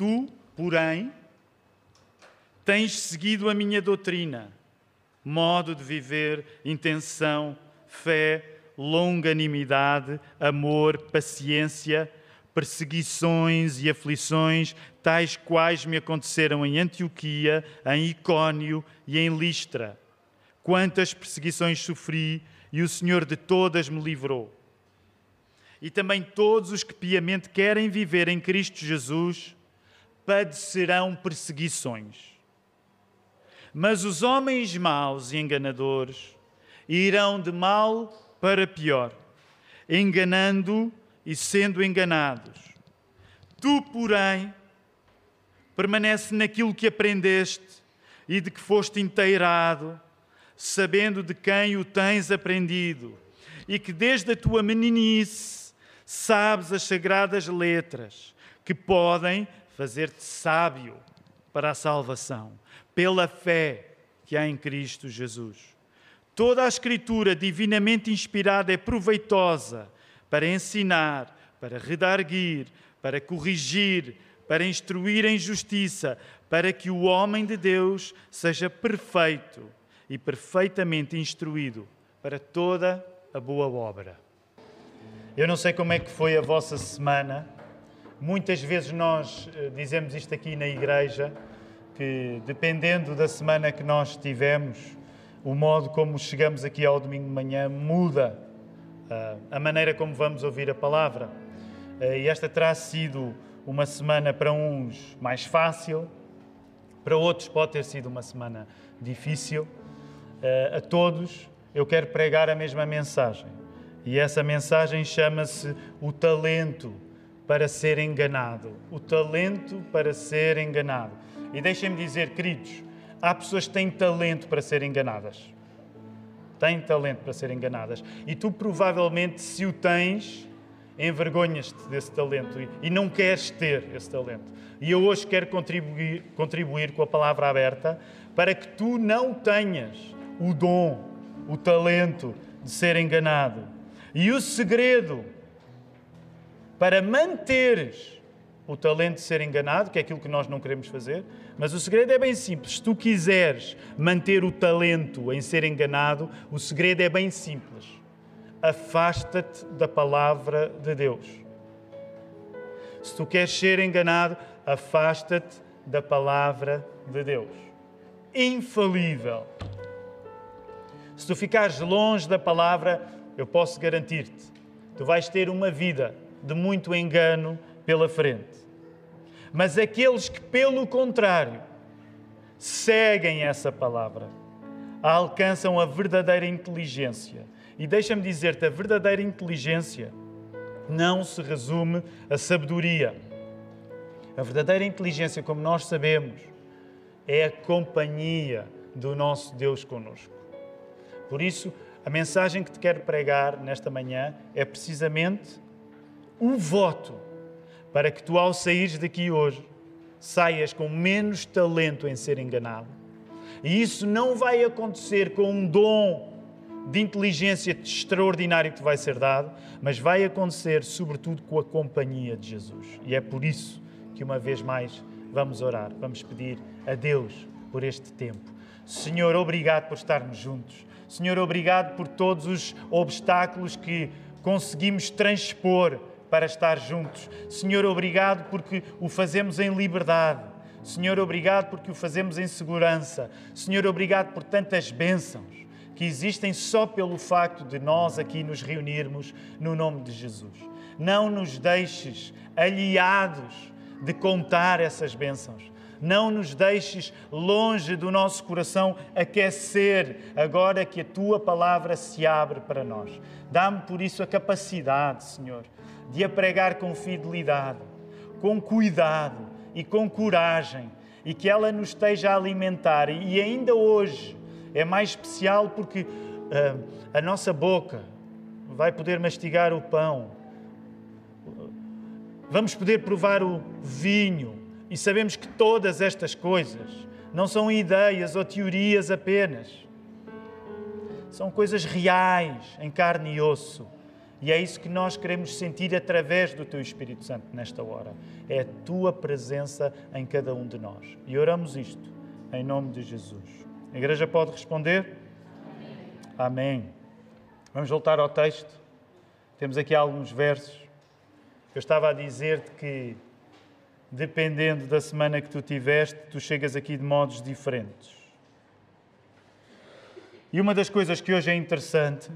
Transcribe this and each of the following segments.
Tu, porém, tens seguido a minha doutrina, modo de viver, intenção, fé, longanimidade, amor, paciência, perseguições e aflições, tais quais me aconteceram em Antioquia, em Icónio e em Listra. Quantas perseguições sofri e o Senhor de todas me livrou. E também todos os que piamente querem viver em Cristo Jesus padecerão perseguições. Mas os homens maus e enganadores irão de mal para pior, enganando e sendo enganados. Tu, porém, permanece naquilo que aprendeste e de que foste inteirado, sabendo de quem o tens aprendido, e que desde a tua meninice sabes as sagradas letras que podem fazer-te sábio para a salvação, pela fé que há em Cristo Jesus. Toda a Escritura divinamente inspirada é proveitosa para ensinar, para redarguir, para corrigir, para instruir em justiça, para que o homem de Deus seja perfeito e perfeitamente instruído para toda a boa obra. Eu não sei como é que foi a vossa semana. Muitas vezes nós eh, dizemos isto aqui na igreja, que dependendo da semana que nós tivemos, o modo como chegamos aqui ao domingo de manhã muda uh, a maneira como vamos ouvir a palavra. Uh, e esta terá sido uma semana para uns mais fácil, para outros pode ter sido uma semana difícil. A todos eu quero pregar a mesma mensagem. E essa mensagem chama-se o talento para ser enganado. O talento para ser enganado. E deixem-me dizer, queridos, há pessoas que têm talento para ser enganadas. Têm talento para ser enganadas. E tu, provavelmente, se o tens, envergonhas-te desse talento e não queres ter esse talento. E eu hoje quero contribuir, contribuir com a palavra aberta para que tu não tenhas o dom, o talento de ser enganado. E o segredo para manteres o talento de ser enganado, que é aquilo que nós não queremos fazer. Mas o segredo é bem simples. Se tu quiseres manter o talento em ser enganado, o segredo é bem simples. Afasta-te da palavra de Deus. Se tu queres ser enganado, afasta-te da palavra de Deus. Infalível. Se tu ficares longe da palavra, eu posso garantir-te, tu vais ter uma vida de muito engano pela frente. Mas aqueles que, pelo contrário, seguem essa palavra, alcançam a verdadeira inteligência. E deixa-me dizer-te: a verdadeira inteligência não se resume a sabedoria. A verdadeira inteligência, como nós sabemos, é a companhia do nosso Deus conosco. Por isso, a mensagem que te quero pregar nesta manhã é precisamente o voto para que tu, ao saíres daqui hoje, saias com menos talento em ser enganado. E isso não vai acontecer com um dom de inteligência extraordinário que te vai ser dado, mas vai acontecer, sobretudo, com a companhia de Jesus. E é por isso que, uma vez mais, vamos orar, vamos pedir a Deus por este tempo. Senhor, obrigado por estarmos juntos. Senhor, obrigado por todos os obstáculos que conseguimos transpor para estar juntos. Senhor, obrigado porque o fazemos em liberdade. Senhor, obrigado porque o fazemos em segurança. Senhor, obrigado por tantas bênçãos que existem só pelo facto de nós aqui nos reunirmos no nome de Jesus. Não nos deixes aliados de contar essas bênçãos. Não nos deixes longe do nosso coração aquecer agora que a tua palavra se abre para nós. Dá-me por isso a capacidade, Senhor, de a pregar com fidelidade, com cuidado e com coragem, e que ela nos esteja a alimentar. E ainda hoje é mais especial porque uh, a nossa boca vai poder mastigar o pão, vamos poder provar o vinho, e sabemos que todas estas coisas não são ideias ou teorias apenas, são coisas reais, em carne e osso E é isso que nós queremos sentir através do Teu Espírito Santo nesta hora. É a Tua presença em cada um de nós. E oramos isto em nome de Jesus. A igreja pode responder? Amém. Amém. Vamos voltar ao texto. Temos aqui alguns versos. Eu estava a dizer-te que, dependendo da semana que tu tiveste, tu chegas aqui de modos diferentes. E uma das coisas que hoje é interessante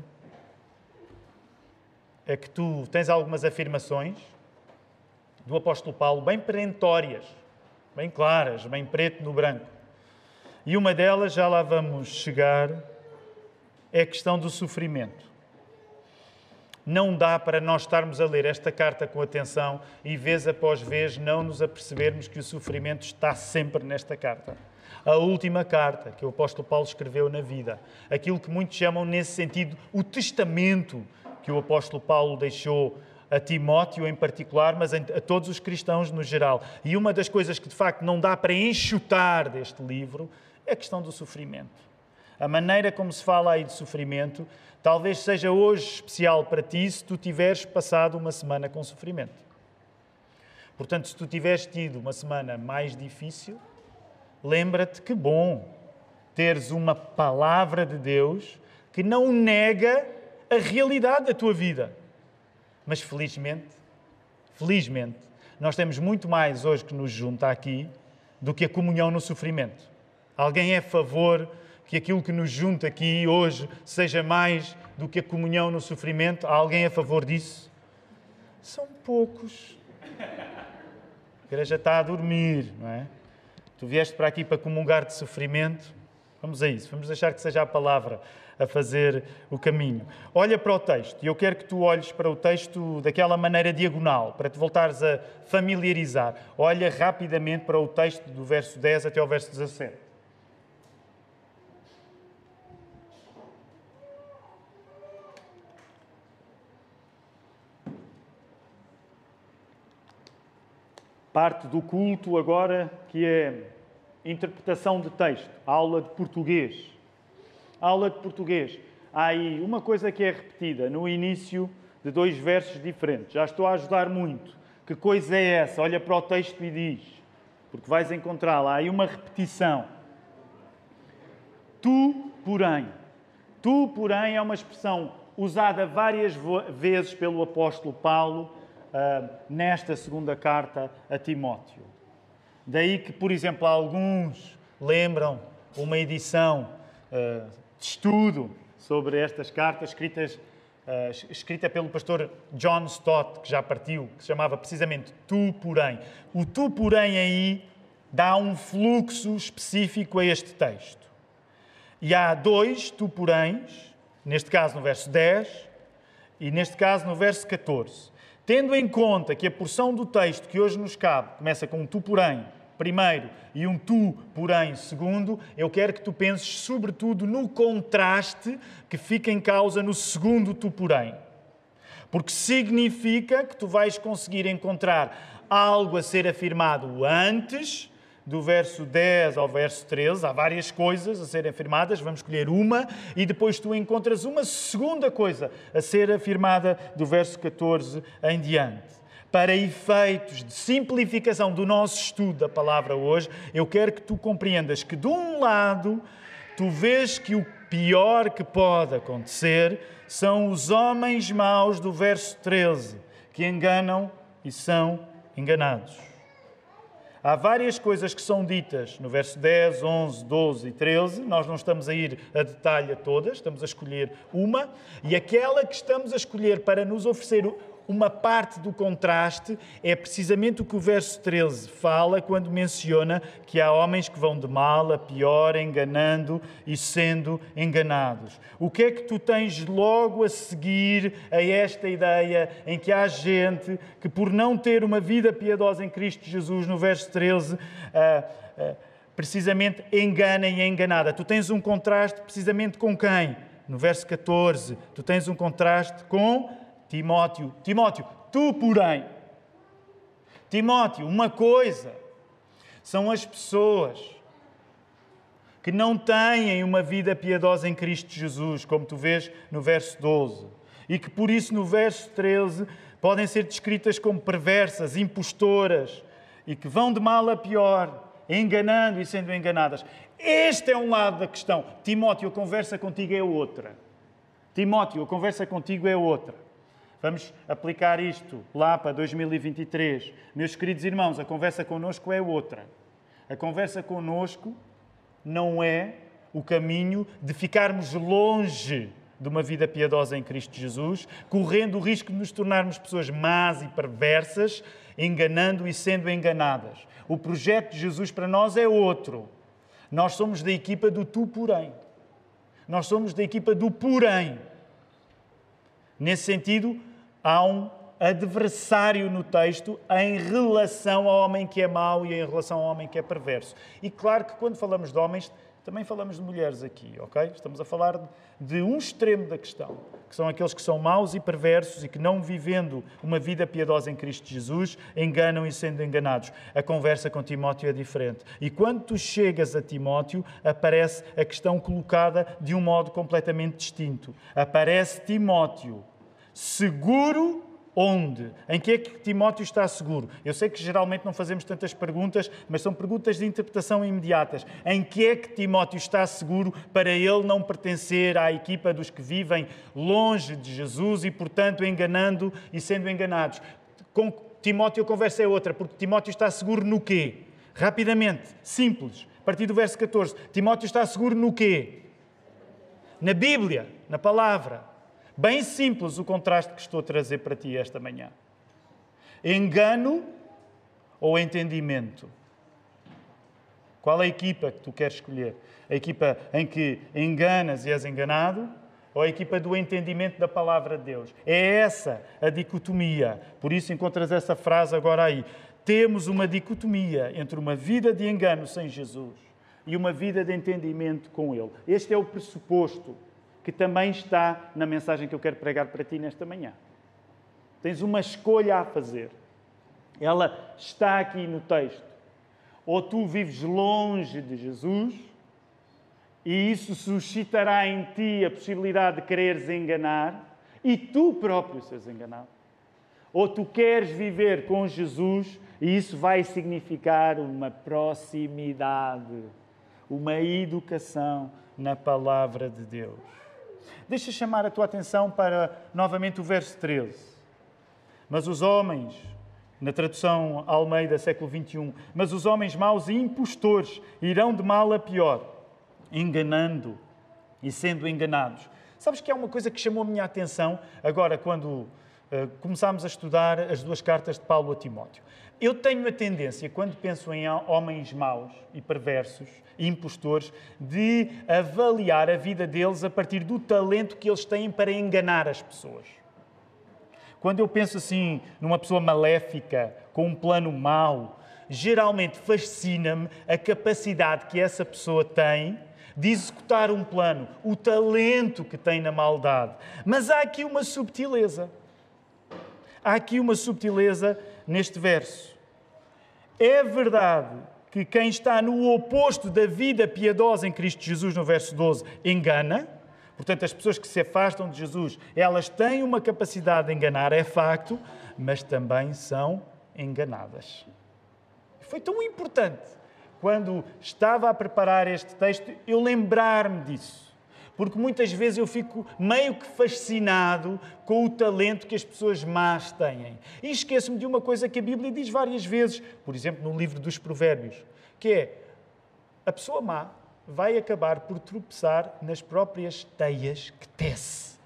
é que tu tens algumas afirmações do apóstolo Paulo bem perentórias, bem claras, bem preto no branco. E uma delas, já lá vamos chegar, é a questão do sofrimento. Não dá para nós estarmos a ler esta carta com atenção e, vez após vez, não nos apercebermos que o sofrimento está sempre nesta carta. A última carta que o apóstolo Paulo escreveu na vida, aquilo que muitos chamam, nesse sentido, o testamento que o apóstolo Paulo deixou a Timóteo em particular, mas a todos os cristãos no geral. E uma das coisas que de facto não dá para enxutar deste livro é a questão do sofrimento. A maneira como se fala aí de sofrimento talvez seja hoje especial para ti se tu tiveres passado uma semana com sofrimento. Portanto, se tu tiveres tido uma semana mais difícil, lembra-te que bom teres uma palavra de Deus que não nega a realidade da tua vida. Mas felizmente, felizmente, nós temos muito mais hoje que nos junta aqui do que a comunhão no sofrimento. Alguém é a favor que aquilo que nos junta aqui hoje seja mais do que a comunhão no sofrimento? Há alguém a favor disso? São poucos. A igreja está a dormir, não é? Tu vieste para aqui para comungar de sofrimento. Vamos a isso, vamos deixar que seja a palavra a fazer o caminho. Olha para o texto, e eu quero que tu olhes para o texto daquela maneira diagonal, para te voltares a familiarizar. Olha rapidamente para o texto do verso 10 até ao verso 17. Parte do culto agora que é interpretação de texto, aula de português. Aula de português. Há aí uma coisa que é repetida no início de dois versos diferentes. Já estou a ajudar muito. Que coisa é essa? Olha para o texto e diz, porque vais encontrá-la. Há aí uma repetição. Tu, porém. Tu, porém, é uma expressão usada várias vezes pelo apóstolo Paulo uh, nesta segunda carta a Timóteo. Daí que, por exemplo, alguns lembram uma edição uh, de estudo sobre estas cartas escritas Uh, escrita pelo pastor John Stott, que já partiu, que se chamava precisamente Tu, porém. O Tu, porém, aí dá um fluxo específico a este texto. E há dois Tu, poréns, neste caso no verso 10 e neste caso no verso 14. Tendo em conta que a porção do texto que hoje nos cabe começa com um tu, porém, primeiro, e um tu, porém, segundo, eu quero que tu penses sobretudo no contraste que fica em causa no segundo tu, porém. Porque significa que tu vais conseguir encontrar algo a ser afirmado antes do verso 10 ao verso 13, há várias coisas a serem afirmadas, vamos escolher uma, e depois tu encontras uma segunda coisa a ser afirmada do verso 14 em diante. Para efeitos de simplificação do nosso estudo da palavra hoje, eu quero que tu compreendas que, de um lado, tu vês que o pior que pode acontecer são os homens maus do verso 13, que enganam e são enganados. Há várias coisas que são ditas no verso 10, 11, 12 e 13. Nós não estamos a ir a detalhe a todas, estamos a escolher uma. E aquela que estamos a escolher para nos oferecer uma parte do contraste é precisamente o que o verso 13 fala quando menciona que há homens que vão de mal a pior, enganando e sendo enganados. O que é que tu tens logo a seguir a esta ideia em que há gente que, por não ter uma vida piedosa em Cristo Jesus, no verso 13, ah, ah, precisamente engana e é enganada? Tu tens um contraste precisamente com quem? No verso 14, tu tens um contraste com Timóteo, Timóteo, tu, porém, Timóteo, uma coisa são as pessoas que não têm uma vida piedosa em Cristo Jesus, como tu vês no verso 12. e que por isso no verso 13 podem ser descritas como perversas, impostoras e que vão de mal a pior, enganando e sendo enganadas. Este é um lado da questão. Timóteo, a conversa contigo é outra. Timóteo, a conversa contigo é outra. Vamos aplicar isto lá para 2023. Meus queridos irmãos, a conversa connosco é outra. A conversa connosco não é o caminho de ficarmos longe de uma vida piedosa em Cristo Jesus, correndo o risco de nos tornarmos pessoas más e perversas, enganando e sendo enganadas. O projeto de Jesus para nós é outro. Nós somos da equipa do tu, porém. Nós somos da equipa do porém. Nesse sentido, há um adversário no texto em relação ao homem que é mau e em relação ao homem que é perverso. E claro que quando falamos de homens, também falamos de mulheres aqui, ok? Estamos a falar de um extremo da questão, que são aqueles que são maus e perversos e que, não vivendo uma vida piedosa em Cristo Jesus, enganam e sendo enganados. A conversa com Timóteo é diferente. E quando tu chegas a Timóteo, aparece a questão colocada de um modo completamente distinto. Aparece Timóteo seguro Onde? Em que é que Timóteo está seguro? Eu sei que geralmente não fazemos tantas perguntas, mas são perguntas de interpretação imediatas. Em que é que Timóteo está seguro para ele não pertencer à equipa dos que vivem longe de Jesus e, portanto, enganando e sendo enganados? Com Timóteo a conversa é outra, porque Timóteo está seguro no quê? Rapidamente, simples, a partir do verso 14. Timóteo está seguro no quê? Na Bíblia, na palavra. Bem simples o contraste que estou a trazer para ti esta manhã. Engano ou entendimento? Qual é a equipa que tu queres escolher? A equipa em que enganas e és enganado? Ou a equipa do entendimento da palavra de Deus? É essa a dicotomia. Por isso encontras essa frase agora aí. Temos uma dicotomia entre uma vida de engano sem Jesus e uma vida de entendimento com Ele. Este é o pressuposto que também está na mensagem que eu quero pregar para ti nesta manhã. Tens uma escolha a fazer. Ela está aqui no texto. Ou tu vives longe de Jesus, e isso suscitará em ti a possibilidade de quereres enganar, e tu próprio seres enganado. Ou tu queres viver com Jesus, e isso vai significar uma proximidade, uma educação na palavra de Deus. Deixa chamar a tua atenção para novamente o verso 13. Mas os homens, na tradução Almeida, século 21, mas os homens maus e impostores irão de mal a pior, enganando e sendo enganados. Sabes que é uma coisa que chamou a minha atenção agora quando começámos a estudar as duas cartas de Paulo a Timóteo. Eu tenho a tendência, quando penso em homens maus e perversos e impostores, de avaliar a vida deles a partir do talento que eles têm para enganar as pessoas. Quando eu penso assim numa pessoa maléfica, com um plano mau, geralmente fascina-me a capacidade que essa pessoa tem de executar um plano, o talento que tem na maldade. Mas há aqui uma subtileza. Há aqui uma subtileza neste verso. É verdade que quem está no oposto da vida piedosa em Cristo Jesus, no verso 12, engana. Portanto, as pessoas que se afastam de Jesus, elas têm uma capacidade de enganar, é facto, mas também são enganadas. Foi tão importante quando estava a preparar este texto eu lembrar-me disso porque muitas vezes eu fico meio que fascinado com o talento que as pessoas más têm. E esqueço-me de uma coisa que a Bíblia diz várias vezes, por exemplo, no livro dos Provérbios, que é a pessoa má vai acabar por tropeçar nas próprias teias que tece.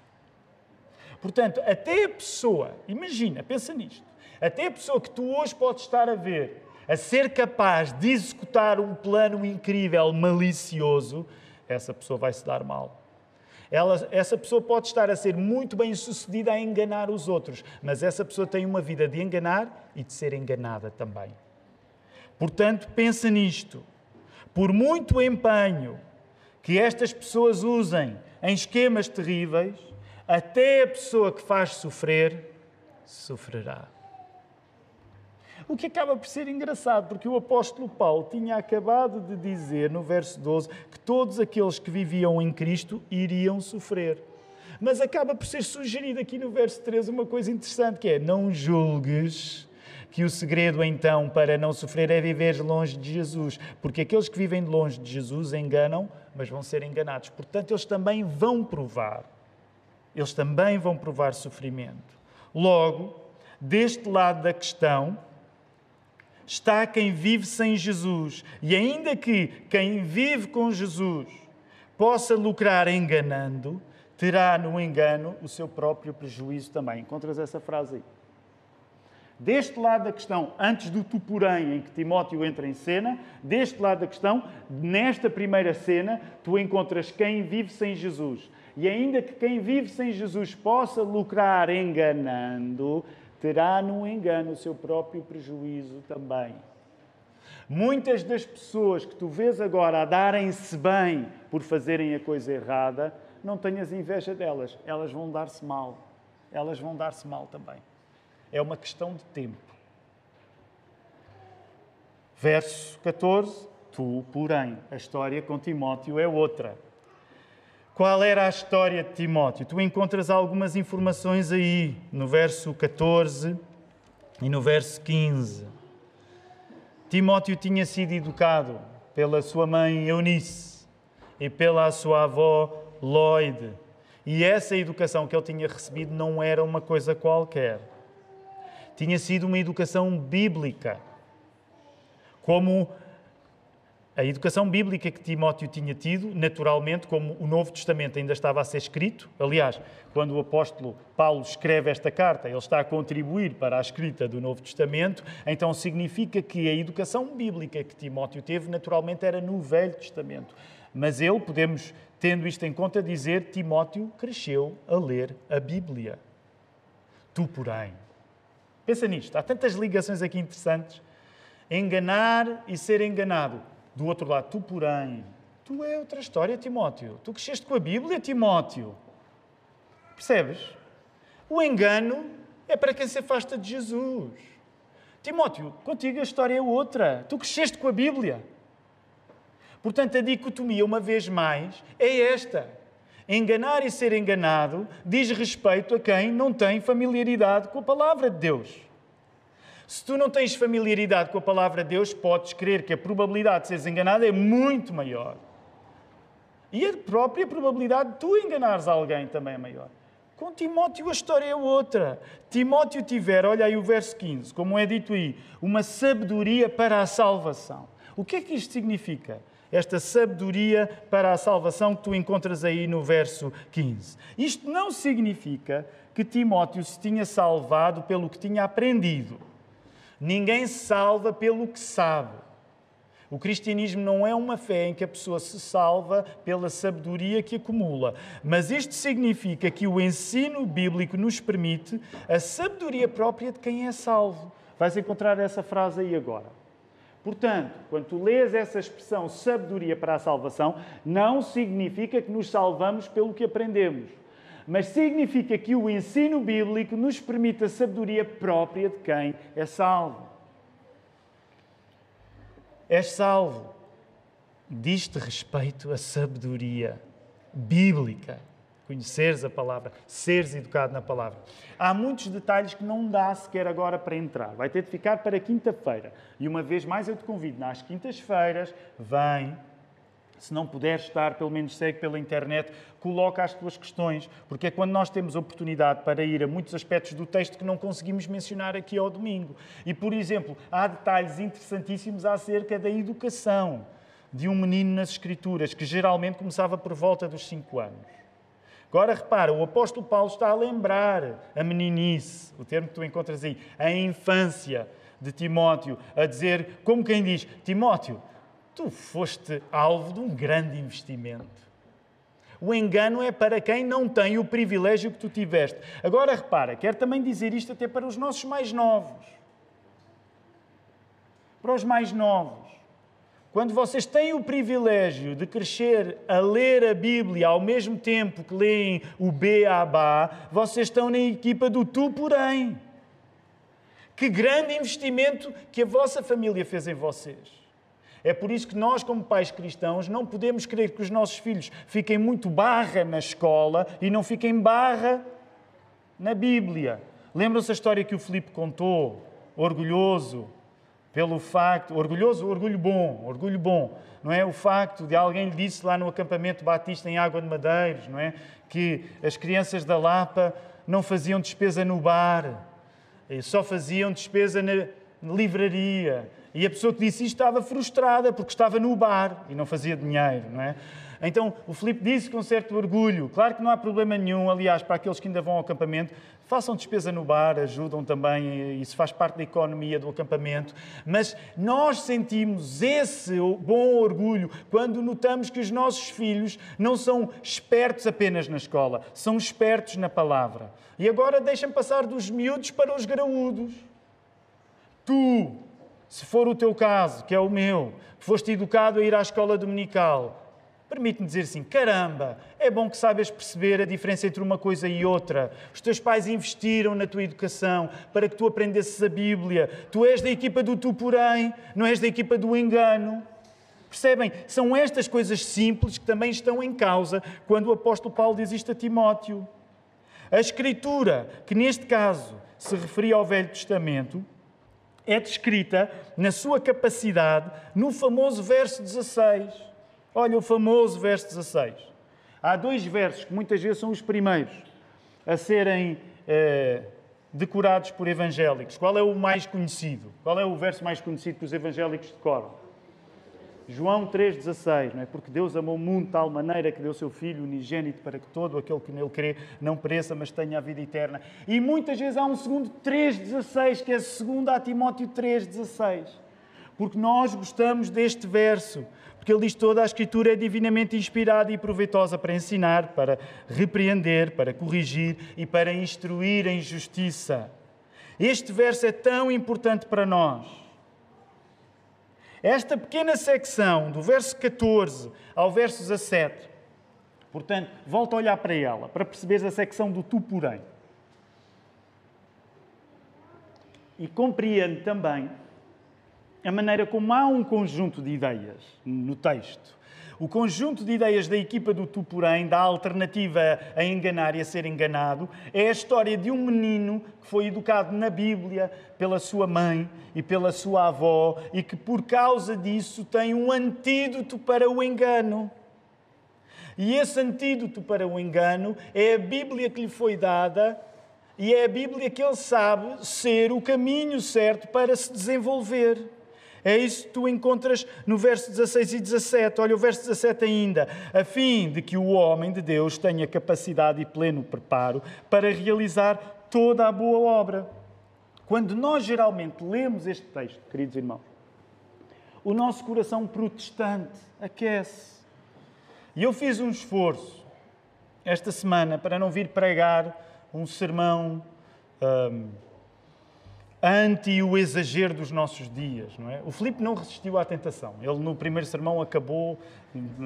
Portanto, até a pessoa, imagina, pensa nisto, até a pessoa que tu hoje podes estar a ver a ser capaz de executar um plano incrível, malicioso, essa pessoa vai se dar mal. Ela, essa pessoa pode estar a ser muito bem sucedida a enganar os outros, mas essa pessoa tem uma vida de enganar e de ser enganada também. Portanto, pensa nisto. Por muito empenho que estas pessoas usem em esquemas terríveis, até a pessoa que faz sofrer sofrerá. O que acaba por ser engraçado, porque o apóstolo Paulo tinha acabado de dizer no verso 12 que todos aqueles que viviam em Cristo iriam sofrer. Mas acaba por ser sugerido aqui no verso 13 uma coisa interessante, que é: não julgues que o segredo então para não sofrer é viver longe de Jesus, porque aqueles que vivem longe de Jesus enganam, mas vão ser enganados. Portanto, eles também vão provar. Eles também vão provar sofrimento. Logo, deste lado da questão, está quem vive sem Jesus. E ainda que quem vive com Jesus possa lucrar enganando, terá no engano o seu próprio prejuízo também. Encontras essa frase aí? Deste lado da questão, antes do tu porém em que Timóteo entra em cena, deste lado da questão, nesta primeira cena, tu encontras quem vive sem Jesus. E ainda que quem vive sem Jesus possa lucrar enganando, terá no engano o seu próprio prejuízo também. Muitas das pessoas que tu vês agora a darem-se bem por fazerem a coisa errada, não tenhas inveja delas, elas vão dar-se mal. Elas vão dar-se mal também. É uma questão de tempo. Verso 14: Tu, porém, a história com Timóteo é outra. Qual era a história de Timóteo? Tu encontras algumas informações aí, no verso 14 e no verso 15. Timóteo tinha sido educado pela sua mãe Eunice e pela sua avó Lloyd. E essa educação que ele tinha recebido não era uma coisa qualquer tinha sido uma educação bíblica. Como a educação bíblica que Timóteo tinha tido, naturalmente, como o Novo Testamento ainda estava a ser escrito. Aliás, quando o apóstolo Paulo escreve esta carta, ele está a contribuir para a escrita do Novo Testamento, então significa que a educação bíblica que Timóteo teve, naturalmente, era no Velho Testamento. Mas ele, podemos, tendo isto em conta, dizer: Timóteo cresceu a ler a Bíblia. Tu, porém, Pensa nisto, há tantas ligações aqui interessantes. Enganar e ser enganado. Do outro lado, tu, porém, tu é outra história, Timóteo. Tu cresceste com a Bíblia, Timóteo. Percebes? O engano é para quem se afasta de Jesus. Timóteo, contigo a história é outra. Tu cresceste com a Bíblia. Portanto, a dicotomia, uma vez mais, é esta. Enganar e ser enganado diz respeito a quem não tem familiaridade com a palavra de Deus. Se tu não tens familiaridade com a palavra de Deus, podes crer que a probabilidade de seres enganado é muito maior. E a própria probabilidade de tu enganares alguém também é maior. Com Timóteo a história é outra. Timóteo tiver, olha aí o verso 15, como é dito aí, uma sabedoria para a salvação. O que é que isto significa? esta sabedoria para a salvação que tu encontras aí no verso 15. Isto não significa que Timóteo se tinha salvado pelo que tinha aprendido. Ninguém se salva pelo que sabe. O cristianismo não é uma fé em que a pessoa se salva pela sabedoria que acumula, mas isto significa que o ensino bíblico nos permite a sabedoria própria de quem é salvo. Vais encontrar essa frase aí agora. Portanto, quando tu lês essa expressão sabedoria para a salvação, não significa que nos salvamos pelo que aprendemos, mas significa que o ensino bíblico nos permite a sabedoria própria de quem é salvo. És salvo. Diz-te respeito à sabedoria bíblica conheceres a palavra, seres educado na palavra. Há muitos detalhes que não dá sequer agora para entrar. Vai ter de ficar para quinta-feira. E uma vez mais eu te convido, nas quintas-feiras, vem. Se não puderes estar, pelo menos segue pela internet, coloca as tuas questões, porque é quando nós temos oportunidade para ir a muitos aspectos do texto que não conseguimos mencionar aqui ao domingo. E, por exemplo, há detalhes interessantíssimos acerca da educação de um menino nas Escrituras, que geralmente começava por volta dos 5 anos. Agora repara, o apóstolo Paulo está a lembrar a meninice, o termo que tu encontras aí, a infância de Timóteo, a dizer, como quem diz: Timóteo, tu foste alvo de um grande investimento. O engano é para quem não tem o privilégio que tu tiveste. Agora repara, quero também dizer isto até para os nossos mais novos. Para os mais novos. Quando vocês têm o privilégio de crescer a ler a Bíblia ao mesmo tempo que leem o Beabá, vocês estão na equipa do tu, porém. Que grande investimento que a vossa família fez em vocês. É por isso que nós, como pais cristãos, não podemos querer que os nossos filhos fiquem muito barra na escola e não fiquem barra na Bíblia. Lembram-se a história que o Filipe contou, orgulhoso, pelo facto, orgulhoso, orgulho bom, orgulho bom, não é? O facto de alguém lhe disse lá no acampamento batista em Água de Madeiros, não é? Que as crianças da Lapa não faziam despesa no bar, só faziam despesa na livraria. E a pessoa que disse isto estava frustrada porque estava no bar e não fazia dinheiro, não é? Então o Filipe disse com certo orgulho: claro que não há problema nenhum, aliás, para aqueles que ainda vão ao acampamento, façam despesa no bar, ajudam também, isso faz parte da economia do acampamento. Mas nós sentimos esse bom orgulho quando notamos que os nossos filhos não são espertos apenas na escola, são espertos na palavra. E agora deixam passar dos miúdos para os graúdos. Tu, se for o teu caso, que é o meu, foste educado a ir à escola dominical, permite-me dizer assim: caramba, é bom que saibas perceber a diferença entre uma coisa e outra. Os teus pais investiram na tua educação para que tu aprendesses a Bíblia. Tu és da equipa do tu, porém, não és da equipa do engano. Percebem? São estas coisas simples que também estão em causa quando o apóstolo Paulo diz isto a Timóteo. A Escritura, que neste caso se referia ao Velho Testamento, é descrita na sua capacidade no famoso verso 16 Olha o famoso verso 16. Há dois versos que muitas vezes são os primeiros a serem eh, decorados por evangélicos. Qual é o mais conhecido? Qual é o verso mais conhecido que os evangélicos decoram? João 3,16, não é? Porque Deus amou o mundo de tal maneira que deu seu Filho unigênito para que todo aquele que nele crê não pereça, mas tenha a vida eterna. E muitas vezes há um segundo 3,16, que é segundo a Timóteo 3,16. Porque nós gostamos deste verso porque ele diz toda a Escritura é divinamente inspirada e proveitosa para ensinar, para repreender, para corrigir e para instruir em justiça. Este verso é tão importante para nós. Esta pequena secção, do verso 14 ao verso 17, portanto, volta a olhar para ela, para perceberes a secção do tu, porém. E compreende também a maneira como há um conjunto de ideias no texto. O conjunto de ideias da equipa do Tu, porém, da alternativa a enganar e a ser enganado, é a história de um menino que foi educado na Bíblia pela sua mãe e pela sua avó e que, por causa disso, tem um antídoto para o engano. E esse antídoto para o engano é a Bíblia que lhe foi dada e é a Bíblia que ele sabe ser o caminho certo para se desenvolver. É isso que tu encontras no verso 16 e 17. Olha o verso 17 ainda. A fim de que o homem de Deus tenha capacidade e pleno preparo para realizar toda a boa obra. Quando nós geralmente lemos este texto, queridos irmãos, o nosso coração protestante aquece. E eu fiz um esforço esta semana para não vir pregar um sermão. Um, anti o exagero dos nossos dias, não é? O Filipe não resistiu à tentação. Ele no primeiro sermão acabou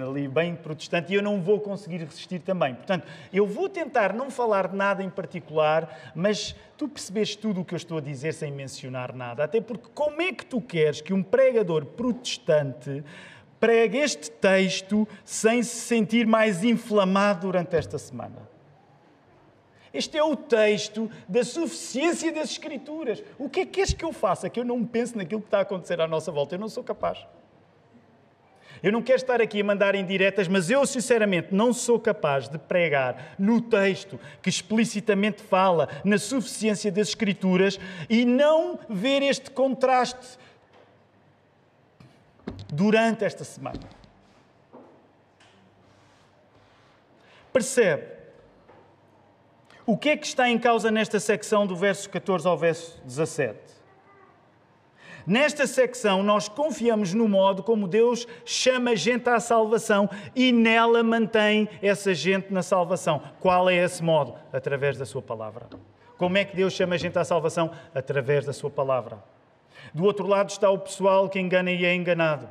ali bem protestante e eu não vou conseguir resistir também. Portanto, eu vou tentar não falar de nada em particular, mas tu percebeste tudo o que eu estou a dizer sem mencionar nada. Até porque como é que tu queres que um pregador protestante pregue este texto sem se sentir mais inflamado durante esta semana? Este é o texto da suficiência das Escrituras. O que é que queres que eu faça? Que eu não pense naquilo que está a acontecer à nossa volta. Eu não sou capaz. Eu não quero estar aqui a mandar indiretas, mas eu, sinceramente, não sou capaz de pregar no texto que explicitamente fala na suficiência das Escrituras e não ver este contraste durante esta semana. Percebe? O que é que está em causa nesta secção do verso 14 ao verso 17? Nesta secção, nós confiamos no modo como Deus chama gente à salvação e nela mantém essa gente na salvação. Qual é esse modo? Através da Sua palavra. Como é que Deus chama gente à salvação? Através da Sua palavra. Do outro lado está o pessoal que engana e é enganado.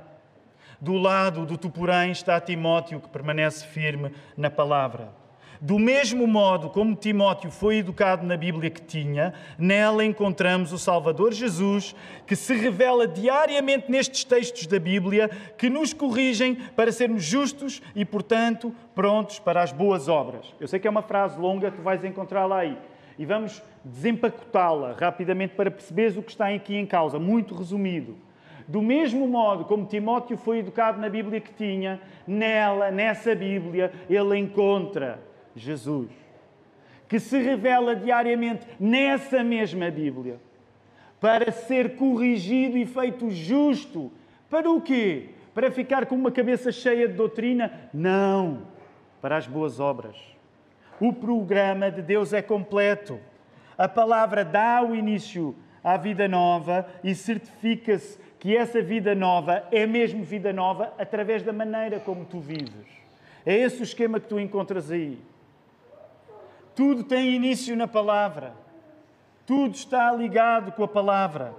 Do lado do tu, porém, está Timóteo, que permanece firme na palavra. Do mesmo modo como Timóteo foi educado na Bíblia que tinha, nela encontramos o Salvador Jesus, que se revela diariamente nestes textos da Bíblia, que nos corrigem para sermos justos e, portanto, prontos para as boas obras. Eu sei que é uma frase longa, tu vais encontrá-la aí. E vamos desempacotá-la rapidamente para perceberes o que está aqui em causa, muito resumido. Do mesmo modo como Timóteo foi educado na Bíblia que tinha, nela, nessa Bíblia, ele encontra Jesus, que se revela diariamente nessa mesma Bíblia, para ser corrigido e feito justo. Para o quê? Para ficar com uma cabeça cheia de doutrina? Não, para as boas obras. O programa de Deus é completo. A palavra dá o início à vida nova e certifica-se que essa vida nova é mesmo vida nova através da maneira como tu vives. É esse o esquema que tu encontras aí. Tudo tem início na palavra. Tudo está ligado com a palavra.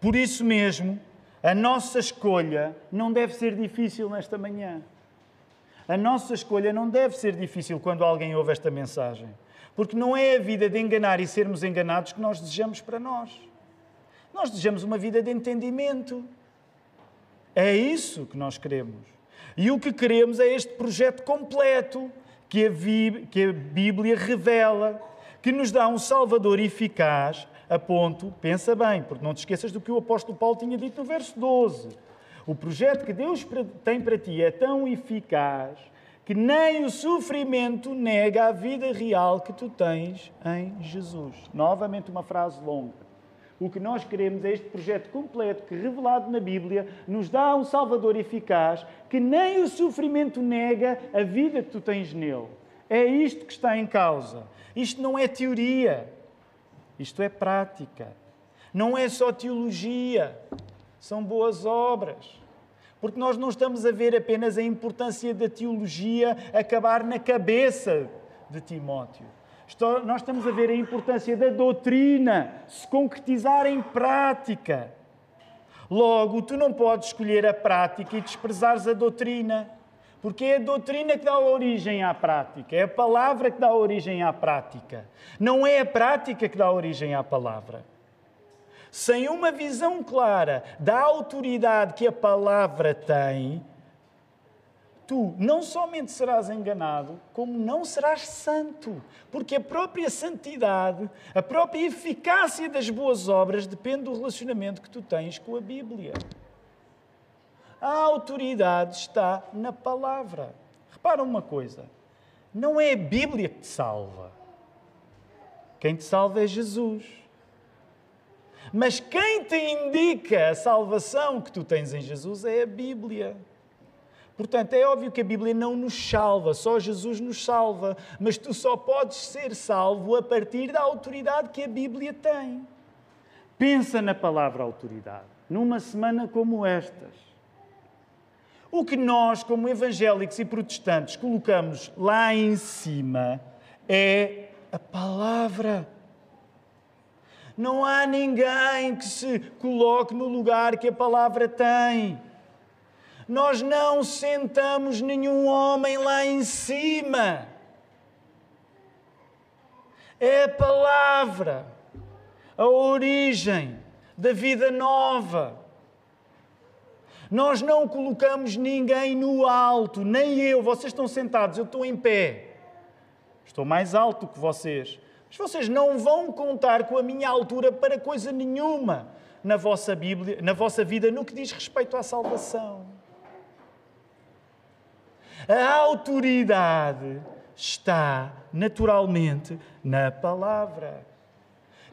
Por isso mesmo, a nossa escolha não deve ser difícil nesta manhã. A nossa escolha não deve ser difícil quando alguém ouve esta mensagem. Porque não é a vida de enganar e sermos enganados que nós desejamos para nós. Nós desejamos uma vida de entendimento. É isso que nós queremos. E o que queremos é este projeto completo que a, que a Bíblia revela, que nos dá um Salvador eficaz, a ponto, pensa bem, porque não te esqueças do que o apóstolo Paulo tinha dito no verso 12. O projeto que Deus tem para ti é tão eficaz que nem o sofrimento nega a vida real que tu tens em Jesus. Novamente, uma frase longa. O que nós queremos é este projeto completo que, revelado na Bíblia, nos dá um Salvador eficaz que nem o sofrimento nega a vida que tu tens nele. É isto que está em causa. Isto não é teoria, isto é prática. Não é só teologia, são boas obras. Porque nós não estamos a ver apenas a importância da teologia acabar na cabeça de Timóteo nós estamos a ver a importância da doutrina se concretizar em prática. Logo, tu não podes escolher a prática e desprezares a doutrina, porque é a doutrina que dá origem à prática, é a palavra que dá origem à prática. Não é a prática que dá origem à palavra. Sem uma visão clara da autoridade que a palavra tem, tu não somente serás enganado, como não serás santo, porque a própria santidade, a própria eficácia das boas obras depende do relacionamento que tu tens com a Bíblia. A autoridade está na palavra. Repara uma coisa: não é a Bíblia que te salva. Quem te salva é Jesus. Mas quem te indica a salvação que tu tens em Jesus é a Bíblia. Portanto, é óbvio que a Bíblia não nos salva, só Jesus nos salva, mas tu só podes ser salvo a partir da autoridade que a Bíblia tem. Pensa na palavra autoridade, numa semana como estas. O que nós, como evangélicos e protestantes, colocamos lá em cima é a palavra. Não há ninguém que se coloque no lugar que a palavra tem. Nós não sentamos nenhum homem lá em cima. É a palavra, a origem da vida nova. Nós não colocamos ninguém no alto, nem eu. Vocês estão sentados, eu estou em pé. Estou mais alto que vocês. Mas vocês não vão contar com a minha altura para coisa nenhuma na vossa Bíblia, na vossa vida, no que diz respeito à salvação. A autoridade está naturalmente na palavra.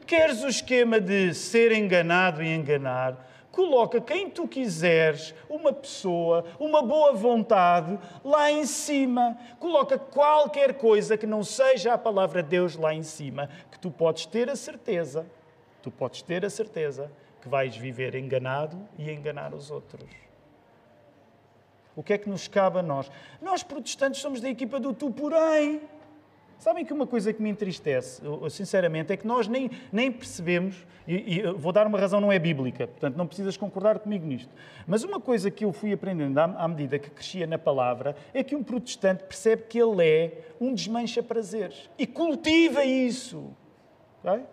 Queres o esquema de ser enganado e enganar? Coloca quem tu quiseres, uma pessoa, uma boa vontade lá em cima. Coloca qualquer coisa que não seja a palavra de Deus lá em cima, que tu podes ter a certeza, tu podes ter a certeza que vais viver enganado e enganar os outros. O que é que nos cabe a nós? Nós, protestantes, somos da equipa do tu, porém. Sabem que uma coisa que me entristece, sinceramente, é que nós nem, nem percebemos, e, e vou dar uma razão, não é bíblica, portanto não precisas concordar comigo nisto, mas uma coisa que eu fui aprendendo à, à medida que crescia na palavra é que um protestante percebe que ele é um desmancha prazeres e cultiva isso. Okay?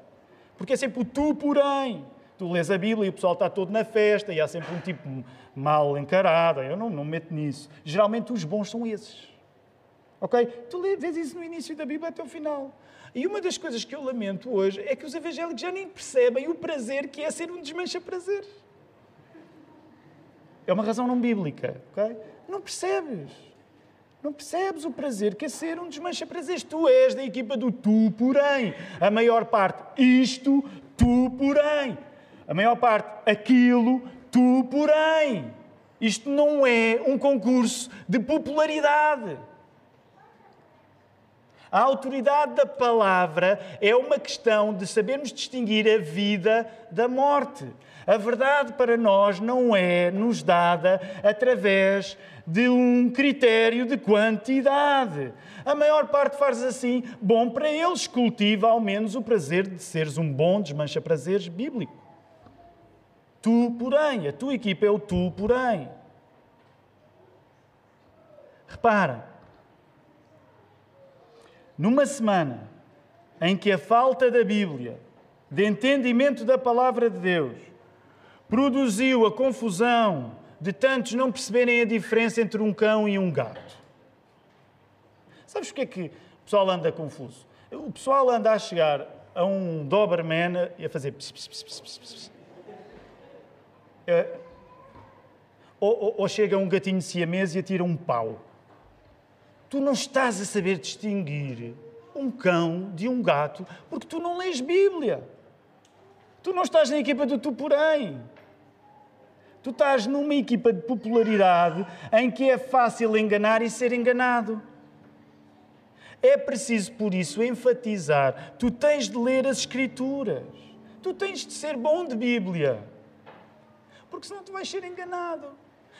Porque é sempre o tu, porém. Tu lês a Bíblia e o pessoal está todo na festa e há sempre um tipo mal encarado. Eu não, não me meto nisso. Geralmente os bons são esses. Ok? Tu vês isso no início da Bíblia até o final. E uma das coisas que eu lamento hoje é que os evangélicos já nem percebem o prazer que é ser um desmancha-prazer. É uma razão não bíblica, ok? Não percebes. Não percebes o prazer que é ser um desmancha-prazeres. Tu és da equipa do tu, porém. A maior parte, isto, tu, porém. A maior parte, aquilo, tu, porém. Isto não é um concurso de popularidade. A autoridade da palavra é uma questão de sabermos distinguir a vida da morte. A verdade para nós não é nos dada através de um critério de quantidade. A maior parte faz assim. Bom, para eles cultiva ao menos o prazer de seres um bom desmancha-prazeres bíblico. Tu, porém, a tua equipa é o tu, porém. Repara, numa semana em que a falta da Bíblia, de entendimento da palavra de Deus, produziu a confusão de tantos não perceberem a diferença entre um cão e um gato. Sabes que é que o pessoal anda confuso? O pessoal anda a chegar a um Doberman e a fazer pss, pss, pss, é, ou, ou, ou, chega um gatinho siamês e atira um pau tu não estás a saber distinguir um cão de um gato porque tu não lês Bíblia. Tu não estás na equipa do tu porém. Tu estás numa equipa de popularidade em que é fácil enganar e ser enganado. É preciso, por isso, enfatizar: tu tens de ler as Escrituras. Tu tens de ser bom de Bíblia. Porque senão tu vais ser enganado.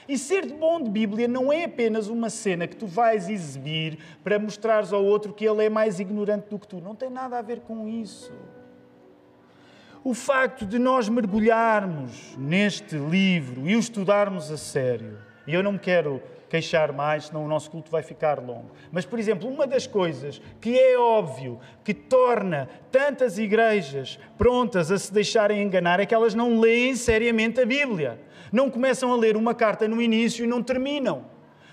E ser de bom de Bíblia não é apenas uma cena que tu vais exibir para mostrares ao outro que ele é mais ignorante do que tu. Não tem nada a ver com isso. O facto de nós mergulharmos neste livro e o estudarmos a sério, e eu não me quero queixar mais, senão o nosso culto vai ficar longo. Mas, por exemplo, uma das coisas que é óbvio que torna tantas igrejas prontas a se deixarem enganar é que elas não leem seriamente a Bíblia não começam a ler uma carta no início e não terminam.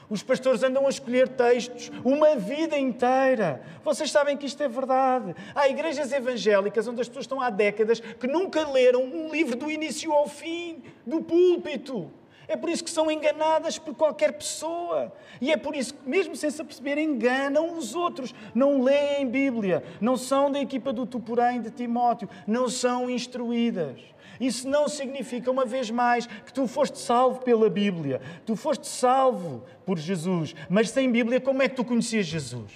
Os pastores andam a escolher textos uma vida inteira. Vocês sabem que isto é verdade. Há igrejas evangélicas onde as pessoas estão há décadas que nunca leram um livro do início ao fim, do púlpito. É por isso que são enganadas por qualquer pessoa. E é por isso que, mesmo sem se aperceber, enganam os outros. Não leem Bíblia, não são da equipa do Tuporém de Timóteo, não são instruídas. Isso não significa, uma vez mais, que tu foste salvo pela Bíblia. Tu foste salvo por Jesus. Mas sem Bíblia, como é que tu conhecias Jesus?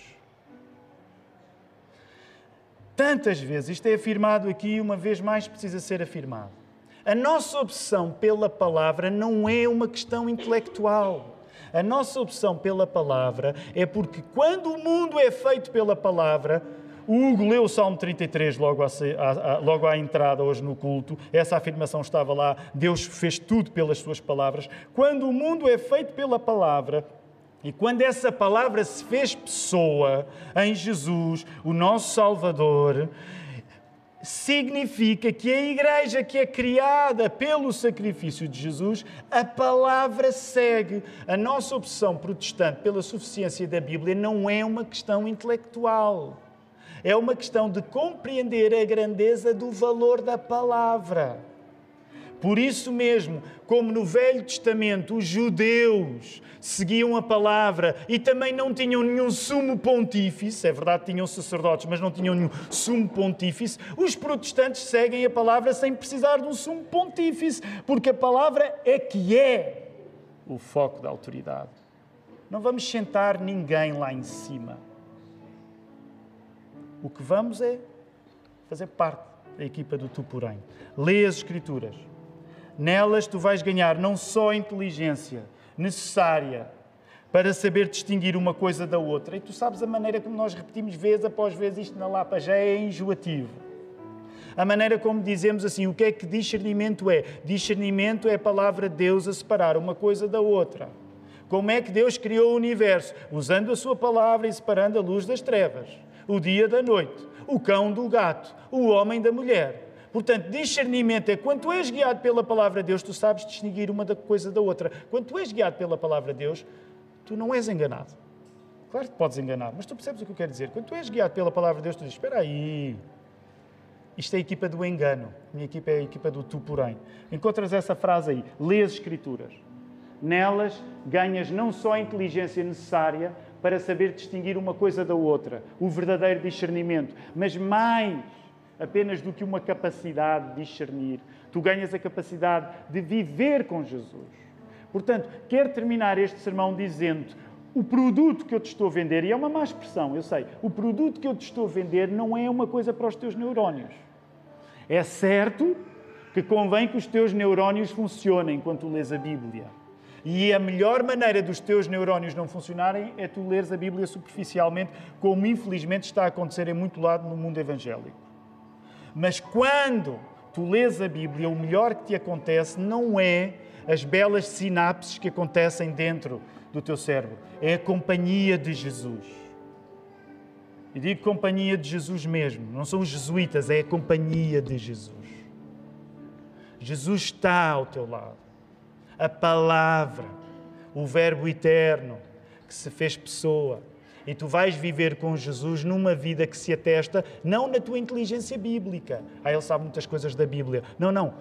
Tantas vezes, isto é afirmado aqui, uma vez mais precisa ser afirmado. A nossa obsessão pela palavra não é uma questão intelectual. A nossa opção pela palavra é porque quando o mundo é feito pela palavra, o Hugo leu o Salmo 33 logo, logo à entrada hoje no culto. Essa afirmação estava lá. Deus fez tudo pelas suas palavras. Quando o mundo é feito pela palavra, e quando essa palavra se fez pessoa em Jesus, o nosso Salvador, significa que a igreja que é criada pelo sacrifício de Jesus, a palavra segue. A nossa opção protestante pela suficiência da Bíblia não é uma questão intelectual. É uma questão de compreender a grandeza do valor da palavra. Por isso mesmo, como no Velho Testamento os judeus seguiam a palavra e também não tinham nenhum sumo pontífice, é verdade, tinham sacerdotes, mas não tinham nenhum sumo pontífice, os protestantes seguem a palavra sem precisar de um sumo pontífice, porque a palavra é que é o foco da autoridade. Não vamos sentar ninguém lá em cima. O que vamos é fazer parte da equipa do Tu Porém. Lê as Escrituras. Nelas tu vais ganhar não só a inteligência necessária para saber distinguir uma coisa da outra. E tu sabes a maneira como nós repetimos vez após vez isto na Lapa já é enjoativo. A maneira como dizemos assim, o que é que discernimento é? Discernimento é a palavra de Deus a separar uma coisa da outra. Como é que Deus criou o universo? Usando a sua palavra e separando a luz das trevas, o dia da noite, o cão do gato, o homem da mulher. Portanto, discernimento é quando tu és guiado pela palavra de Deus, tu sabes distinguir uma coisa da outra. Quando tu és guiado pela palavra de Deus, tu não és enganado. Claro que podes enganar, mas tu percebes o que eu quero dizer. Quando tu és guiado pela palavra de Deus, tu dizes: Espera aí, isto é a equipa do engano. Minha equipa é a equipa do tu, porém. Encontras essa frase aí. Lê as Escrituras. Nelas ganhas não só a inteligência necessária para saber distinguir uma coisa da outra, o verdadeiro discernimento, mas mais apenas do que uma capacidade de discernir. Tu ganhas a capacidade de viver com Jesus. Portanto, quero terminar este sermão dizendo o produto que eu te estou a vender, e é uma má expressão, eu sei, o produto que eu te estou a vender não é uma coisa para os teus neurónios. É certo que convém que os teus neurónios funcionem enquanto lês a Bíblia. E a melhor maneira dos teus neurónios não funcionarem é tu leres a Bíblia superficialmente, como infelizmente está a acontecer em muito lado no mundo evangélico. Mas quando tu lês a Bíblia, o melhor que te acontece não é as belas sinapses que acontecem dentro do teu cérebro. É a companhia de Jesus. E digo companhia de Jesus mesmo, não são os jesuítas, é a companhia de Jesus. Jesus está ao teu lado. A palavra, o Verbo eterno que se fez pessoa. E tu vais viver com Jesus numa vida que se atesta não na tua inteligência bíblica. Ah, ele sabe muitas coisas da Bíblia. Não, não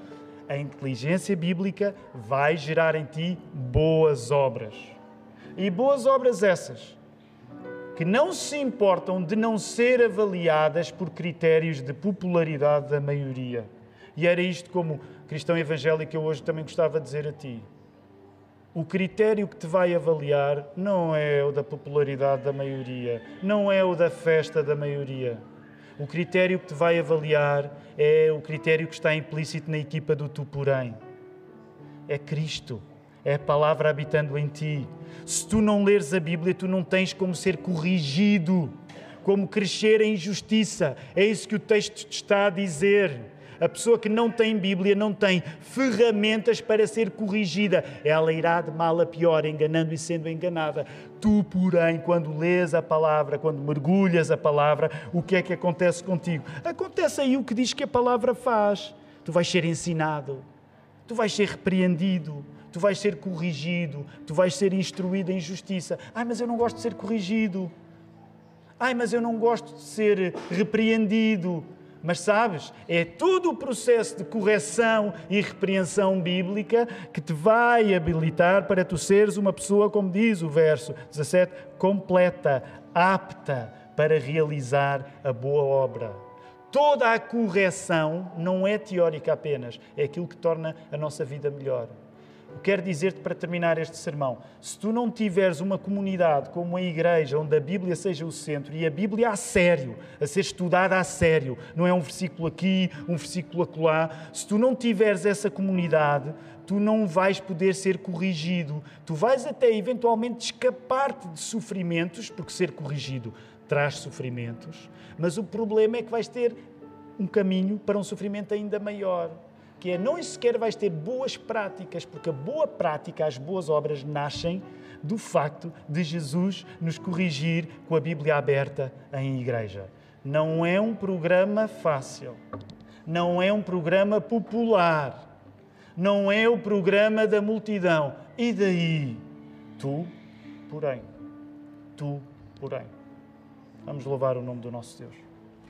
a inteligência bíblica vai gerar em ti boas obras. E boas obras essas que não se importam de não ser avaliadas por critérios de popularidade da maioria. E era isto como cristão evangélico eu hoje também gostava de dizer a ti. O critério que te vai avaliar não é o da popularidade da maioria, não é o da festa da maioria o critério que te vai avaliar é o critério que está implícito na equipa do tu, porém. É Cristo. É a palavra habitando em ti. Se tu não leres a Bíblia, tu não tens como ser corrigido, como crescer em justiça. É isso que o texto te está a dizer. A pessoa que não tem Bíblia não tem ferramentas para ser corrigida. Ela irá de mal a pior, enganando e sendo enganada. Tu, porém, quando lês a palavra, quando mergulhas a palavra, o que é que acontece contigo? Acontece aí o que diz que a palavra faz. Tu vais ser ensinado, tu vais ser repreendido, tu vais ser corrigido, tu vais ser instruído em justiça. Ai, mas eu não gosto de ser corrigido. Ai, mas eu não gosto de ser repreendido. Mas sabes, é todo o processo de correção e repreensão bíblica que te vai habilitar para tu seres uma pessoa, como diz o verso 17, completa, apta para realizar a boa obra. Toda a correção não é teórica apenas, é aquilo que torna a nossa vida melhor. Quero dizer-te para terminar este sermão: se tu não tiveres uma comunidade como a igreja, onde a Bíblia seja o centro e a Bíblia a sério, a ser estudada a sério, não é um versículo aqui, um versículo acolá, se tu não tiveres essa comunidade, tu não vais poder ser corrigido. Tu vais até eventualmente escapar-te de sofrimentos, porque ser corrigido traz sofrimentos, mas o problema é que vais ter um caminho para um sofrimento ainda maior que é não sequer vais ter boas práticas, porque a boa prática, as boas obras nascem do facto de Jesus nos corrigir com a Bíblia aberta em igreja. Não é um programa fácil, não é um programa popular, não é o programa da multidão. E daí? Tu, porém, tu, porém. Vamos louvar o nome do nosso Deus.